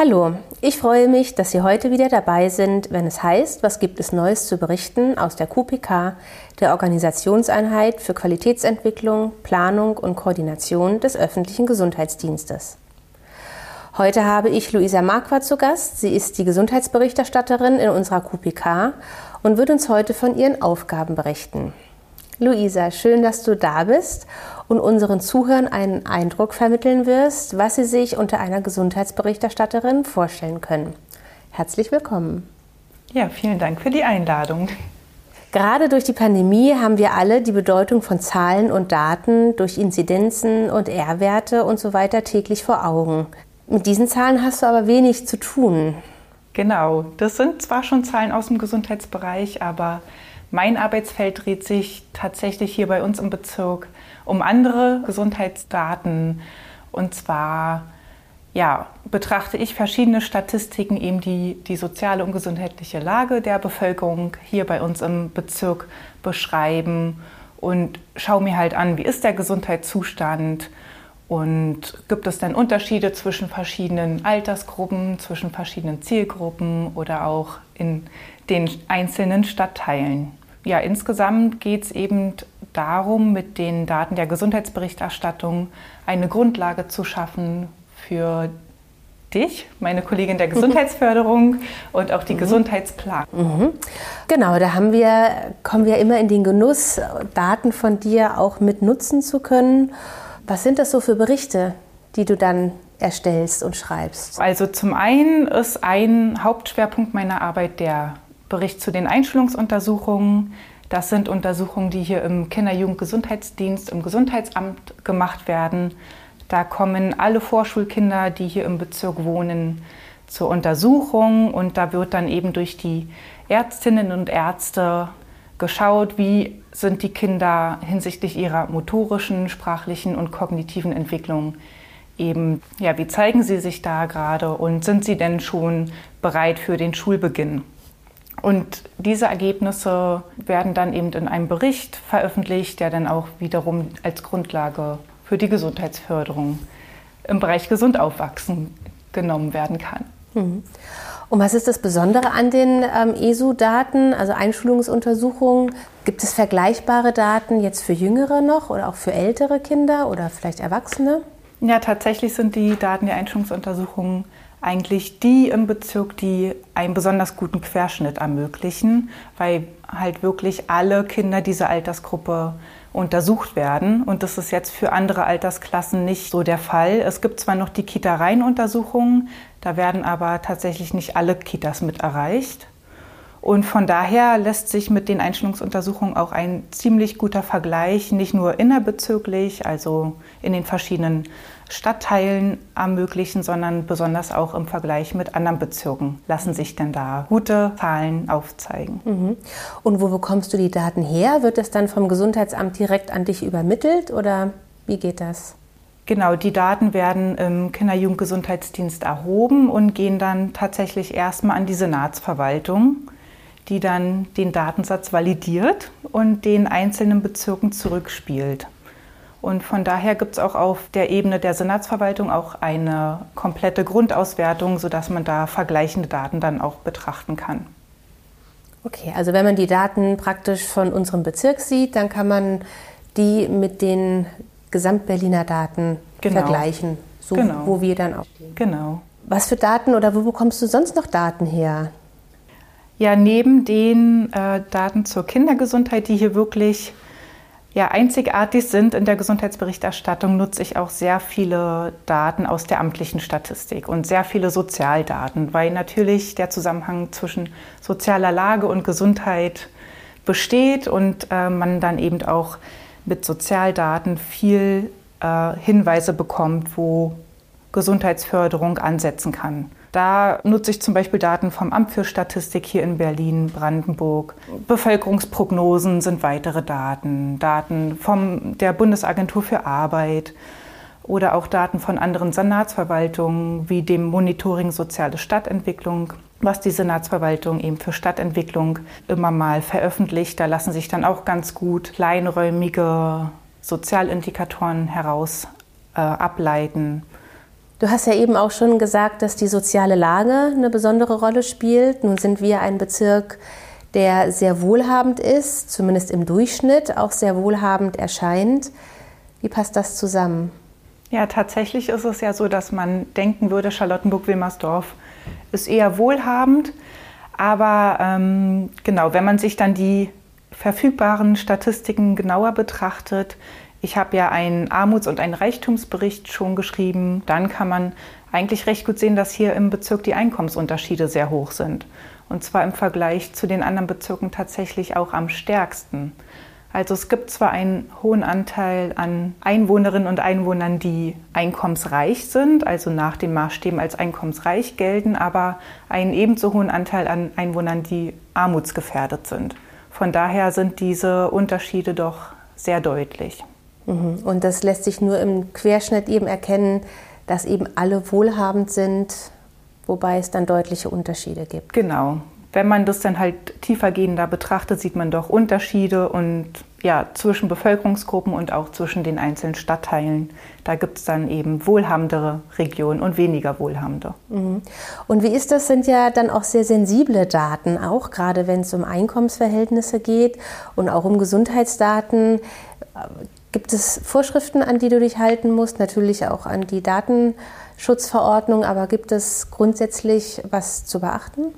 Hallo, ich freue mich, dass Sie heute wieder dabei sind, wenn es heißt, was gibt es Neues zu berichten aus der QPK, der Organisationseinheit für Qualitätsentwicklung, Planung und Koordination des öffentlichen Gesundheitsdienstes. Heute habe ich Luisa Marquardt zu Gast. Sie ist die Gesundheitsberichterstatterin in unserer QPK und wird uns heute von ihren Aufgaben berichten. Luisa, schön, dass du da bist und unseren Zuhörern einen Eindruck vermitteln wirst, was sie sich unter einer Gesundheitsberichterstatterin vorstellen können. Herzlich willkommen. Ja, vielen Dank für die Einladung. Gerade durch die Pandemie haben wir alle die Bedeutung von Zahlen und Daten durch Inzidenzen und R-Werte und so weiter täglich vor Augen. Mit diesen Zahlen hast du aber wenig zu tun. Genau, das sind zwar schon Zahlen aus dem Gesundheitsbereich, aber mein Arbeitsfeld dreht sich tatsächlich hier bei uns im Bezirk um andere Gesundheitsdaten. Und zwar ja, betrachte ich verschiedene Statistiken, eben die die soziale und gesundheitliche Lage der Bevölkerung hier bei uns im Bezirk beschreiben und schaue mir halt an, wie ist der Gesundheitszustand und gibt es denn Unterschiede zwischen verschiedenen Altersgruppen, zwischen verschiedenen Zielgruppen oder auch in den einzelnen Stadtteilen? Ja, insgesamt geht es eben darum, mit den Daten der Gesundheitsberichterstattung eine Grundlage zu schaffen für dich, meine Kollegin der Gesundheitsförderung und auch die mhm. Gesundheitsplan. Mhm. Genau, da haben wir, kommen wir immer in den Genuss, Daten von dir auch mit nutzen zu können. Was sind das so für Berichte, die du dann erstellst und schreibst? Also zum einen ist ein Hauptschwerpunkt meiner Arbeit der Bericht zu den Einschulungsuntersuchungen. Das sind Untersuchungen, die hier im Kinder-Jugend-Gesundheitsdienst, im Gesundheitsamt gemacht werden. Da kommen alle Vorschulkinder, die hier im Bezirk wohnen, zur Untersuchung und da wird dann eben durch die Ärztinnen und Ärzte geschaut, wie sind die Kinder hinsichtlich ihrer motorischen, sprachlichen und kognitiven Entwicklung eben, ja, wie zeigen sie sich da gerade und sind sie denn schon bereit für den Schulbeginn? Und diese Ergebnisse werden dann eben in einem Bericht veröffentlicht, der dann auch wiederum als Grundlage für die Gesundheitsförderung im Bereich gesund aufwachsen genommen werden kann. Mhm. Und was ist das Besondere an den ähm, ESU-Daten, also Einschulungsuntersuchungen? Gibt es vergleichbare Daten jetzt für Jüngere noch oder auch für ältere Kinder oder vielleicht Erwachsene? Ja, tatsächlich sind die Daten der Einschulungsuntersuchungen eigentlich die im Bezirk, die einen besonders guten Querschnitt ermöglichen, weil halt wirklich alle Kinder dieser Altersgruppe untersucht werden. Und das ist jetzt für andere Altersklassen nicht so der Fall. Es gibt zwar noch die Kita-Reihenuntersuchungen, da werden aber tatsächlich nicht alle Kitas mit erreicht. Und von daher lässt sich mit den Einstellungsuntersuchungen auch ein ziemlich guter Vergleich, nicht nur innerbezirklich, also in den verschiedenen Stadtteilen ermöglichen, sondern besonders auch im Vergleich mit anderen Bezirken lassen sich denn da gute Zahlen aufzeigen. Mhm. Und wo bekommst du die Daten her? Wird das dann vom Gesundheitsamt direkt an dich übermittelt oder wie geht das? Genau, die Daten werden im Kinder-Jugend-Gesundheitsdienst erhoben und gehen dann tatsächlich erstmal an die Senatsverwaltung, die dann den Datensatz validiert und den einzelnen Bezirken zurückspielt. Und von daher gibt es auch auf der Ebene der Senatsverwaltung auch eine komplette Grundauswertung, sodass man da vergleichende Daten dann auch betrachten kann. Okay, also wenn man die Daten praktisch von unserem Bezirk sieht, dann kann man die mit den Gesamtberliner Daten genau. vergleichen, so genau. wo wir dann auch stehen. Genau. Was für Daten oder wo bekommst du sonst noch Daten her? Ja, neben den äh, Daten zur Kindergesundheit, die hier wirklich ja, einzigartig sind in der Gesundheitsberichterstattung, nutze ich auch sehr viele Daten aus der amtlichen Statistik und sehr viele Sozialdaten, weil natürlich der Zusammenhang zwischen sozialer Lage und Gesundheit besteht und äh, man dann eben auch mit Sozialdaten viel äh, Hinweise bekommt, wo Gesundheitsförderung ansetzen kann. Da nutze ich zum Beispiel Daten vom Amt für Statistik hier in Berlin, Brandenburg. Bevölkerungsprognosen sind weitere Daten, Daten von der Bundesagentur für Arbeit oder auch Daten von anderen Senatsverwaltungen wie dem Monitoring Soziale Stadtentwicklung, was die Senatsverwaltung eben für Stadtentwicklung immer mal veröffentlicht. Da lassen sich dann auch ganz gut kleinräumige Sozialindikatoren heraus äh, ableiten. Du hast ja eben auch schon gesagt, dass die soziale Lage eine besondere Rolle spielt. Nun sind wir ein Bezirk, der sehr wohlhabend ist, zumindest im Durchschnitt auch sehr wohlhabend erscheint. Wie passt das zusammen? Ja, tatsächlich ist es ja so, dass man denken würde, Charlottenburg-Wilmersdorf ist eher wohlhabend. Aber ähm, genau, wenn man sich dann die verfügbaren Statistiken genauer betrachtet, ich habe ja einen Armuts- und einen Reichtumsbericht schon geschrieben. Dann kann man eigentlich recht gut sehen, dass hier im Bezirk die Einkommensunterschiede sehr hoch sind. Und zwar im Vergleich zu den anderen Bezirken tatsächlich auch am stärksten. Also es gibt zwar einen hohen Anteil an Einwohnerinnen und Einwohnern, die einkommensreich sind, also nach den Maßstäben als einkommensreich gelten, aber einen ebenso hohen Anteil an Einwohnern, die armutsgefährdet sind. Von daher sind diese Unterschiede doch sehr deutlich. Mhm. Und das lässt sich nur im Querschnitt eben erkennen, dass eben alle wohlhabend sind, wobei es dann deutliche Unterschiede gibt. Genau. Wenn man das dann halt tiefergehender betrachtet, sieht man doch Unterschiede und ja, zwischen Bevölkerungsgruppen und auch zwischen den einzelnen Stadtteilen. Da gibt es dann eben wohlhabendere Regionen und weniger wohlhabende. Mhm. Und wie ist das? Sind ja dann auch sehr sensible Daten, auch gerade wenn es um Einkommensverhältnisse geht und auch um Gesundheitsdaten. Gibt es Vorschriften, an die du dich halten musst? Natürlich auch an die Datenschutzverordnung, aber gibt es grundsätzlich was zu beachten?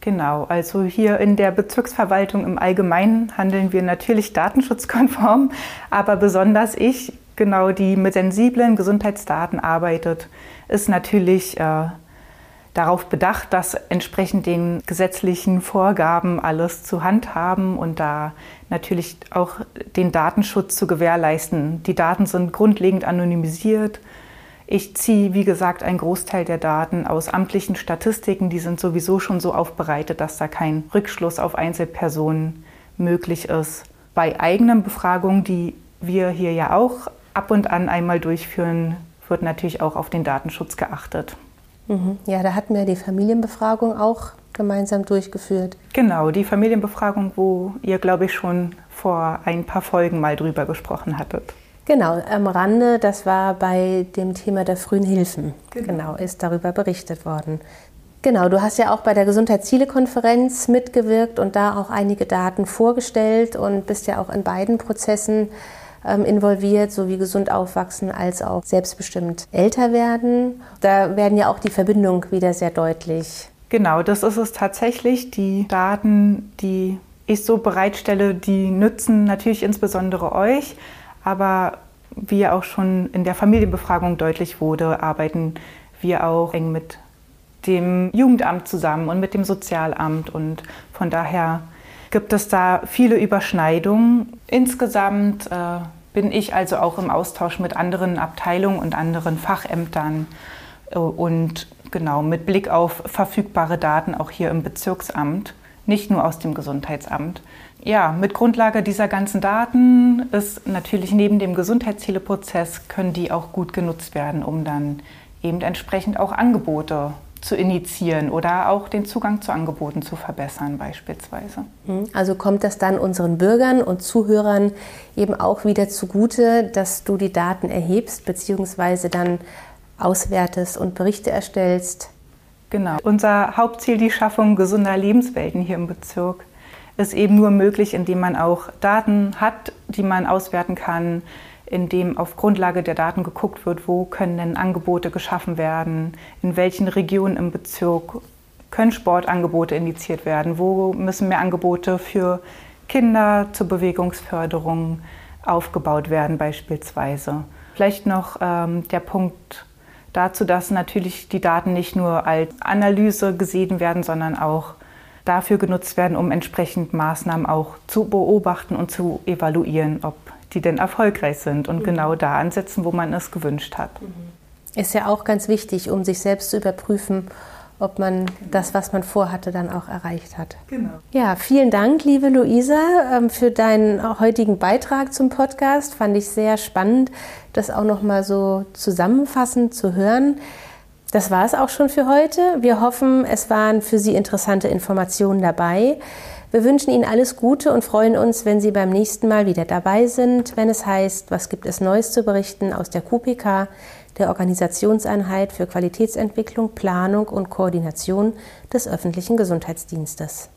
Genau, also hier in der Bezirksverwaltung im Allgemeinen handeln wir natürlich datenschutzkonform, aber besonders ich, genau die mit sensiblen Gesundheitsdaten arbeitet, ist natürlich äh, darauf bedacht, das entsprechend den gesetzlichen Vorgaben alles zu handhaben und da natürlich auch den Datenschutz zu gewährleisten. Die Daten sind grundlegend anonymisiert ich ziehe, wie gesagt, einen Großteil der Daten aus amtlichen Statistiken. Die sind sowieso schon so aufbereitet, dass da kein Rückschluss auf Einzelpersonen möglich ist. Bei eigenen Befragungen, die wir hier ja auch ab und an einmal durchführen, wird natürlich auch auf den Datenschutz geachtet. Mhm. Ja, da hatten wir die Familienbefragung auch gemeinsam durchgeführt. Genau, die Familienbefragung, wo ihr, glaube ich, schon vor ein paar Folgen mal drüber gesprochen hattet. Genau, am Rande, das war bei dem Thema der frühen Hilfen. Genau, genau ist darüber berichtet worden. Genau, du hast ja auch bei der Gesundheitszielekonferenz mitgewirkt und da auch einige Daten vorgestellt und bist ja auch in beiden Prozessen involviert, sowie gesund aufwachsen als auch selbstbestimmt älter werden. Da werden ja auch die Verbindungen wieder sehr deutlich. Genau, das ist es tatsächlich. Die Daten, die ich so bereitstelle, die nützen natürlich insbesondere euch, aber wie auch schon in der Familienbefragung deutlich wurde, arbeiten wir auch eng mit dem Jugendamt zusammen und mit dem Sozialamt. Und von daher gibt es da viele Überschneidungen. Insgesamt äh, bin ich also auch im Austausch mit anderen Abteilungen und anderen Fachämtern äh, und genau mit Blick auf verfügbare Daten auch hier im Bezirksamt, nicht nur aus dem Gesundheitsamt. Ja, mit Grundlage dieser ganzen Daten ist natürlich neben dem Gesundheitszieleprozess können die auch gut genutzt werden, um dann eben entsprechend auch Angebote zu initiieren oder auch den Zugang zu Angeboten zu verbessern beispielsweise. Mhm. Also kommt das dann unseren Bürgern und Zuhörern eben auch wieder zugute, dass du die Daten erhebst bzw. dann auswertest und Berichte erstellst? Genau. Unser Hauptziel die Schaffung gesunder Lebenswelten hier im Bezirk ist eben nur möglich, indem man auch Daten hat, die man auswerten kann, indem auf Grundlage der Daten geguckt wird, wo können denn Angebote geschaffen werden, in welchen Regionen im Bezirk können Sportangebote initiiert werden, wo müssen mehr Angebote für Kinder zur Bewegungsförderung aufgebaut werden beispielsweise. Vielleicht noch ähm, der Punkt dazu, dass natürlich die Daten nicht nur als Analyse gesehen werden, sondern auch dafür genutzt werden, um entsprechend Maßnahmen auch zu beobachten und zu evaluieren, ob die denn erfolgreich sind und mhm. genau da ansetzen, wo man es gewünscht hat. Mhm. Ist ja auch ganz wichtig, um sich selbst zu überprüfen, ob man das, was man vorhatte, dann auch erreicht hat. Genau. Ja, vielen Dank, liebe Luisa, ähm, für deinen heutigen Beitrag zum Podcast. Fand ich sehr spannend, das auch noch mal so zusammenfassend zu hören. Das war es auch schon für heute. Wir hoffen, es waren für Sie interessante Informationen dabei. Wir wünschen Ihnen alles Gute und freuen uns, wenn Sie beim nächsten Mal wieder dabei sind, wenn es heißt, was gibt es Neues zu berichten aus der QPK, der Organisationseinheit für Qualitätsentwicklung, Planung und Koordination des öffentlichen Gesundheitsdienstes.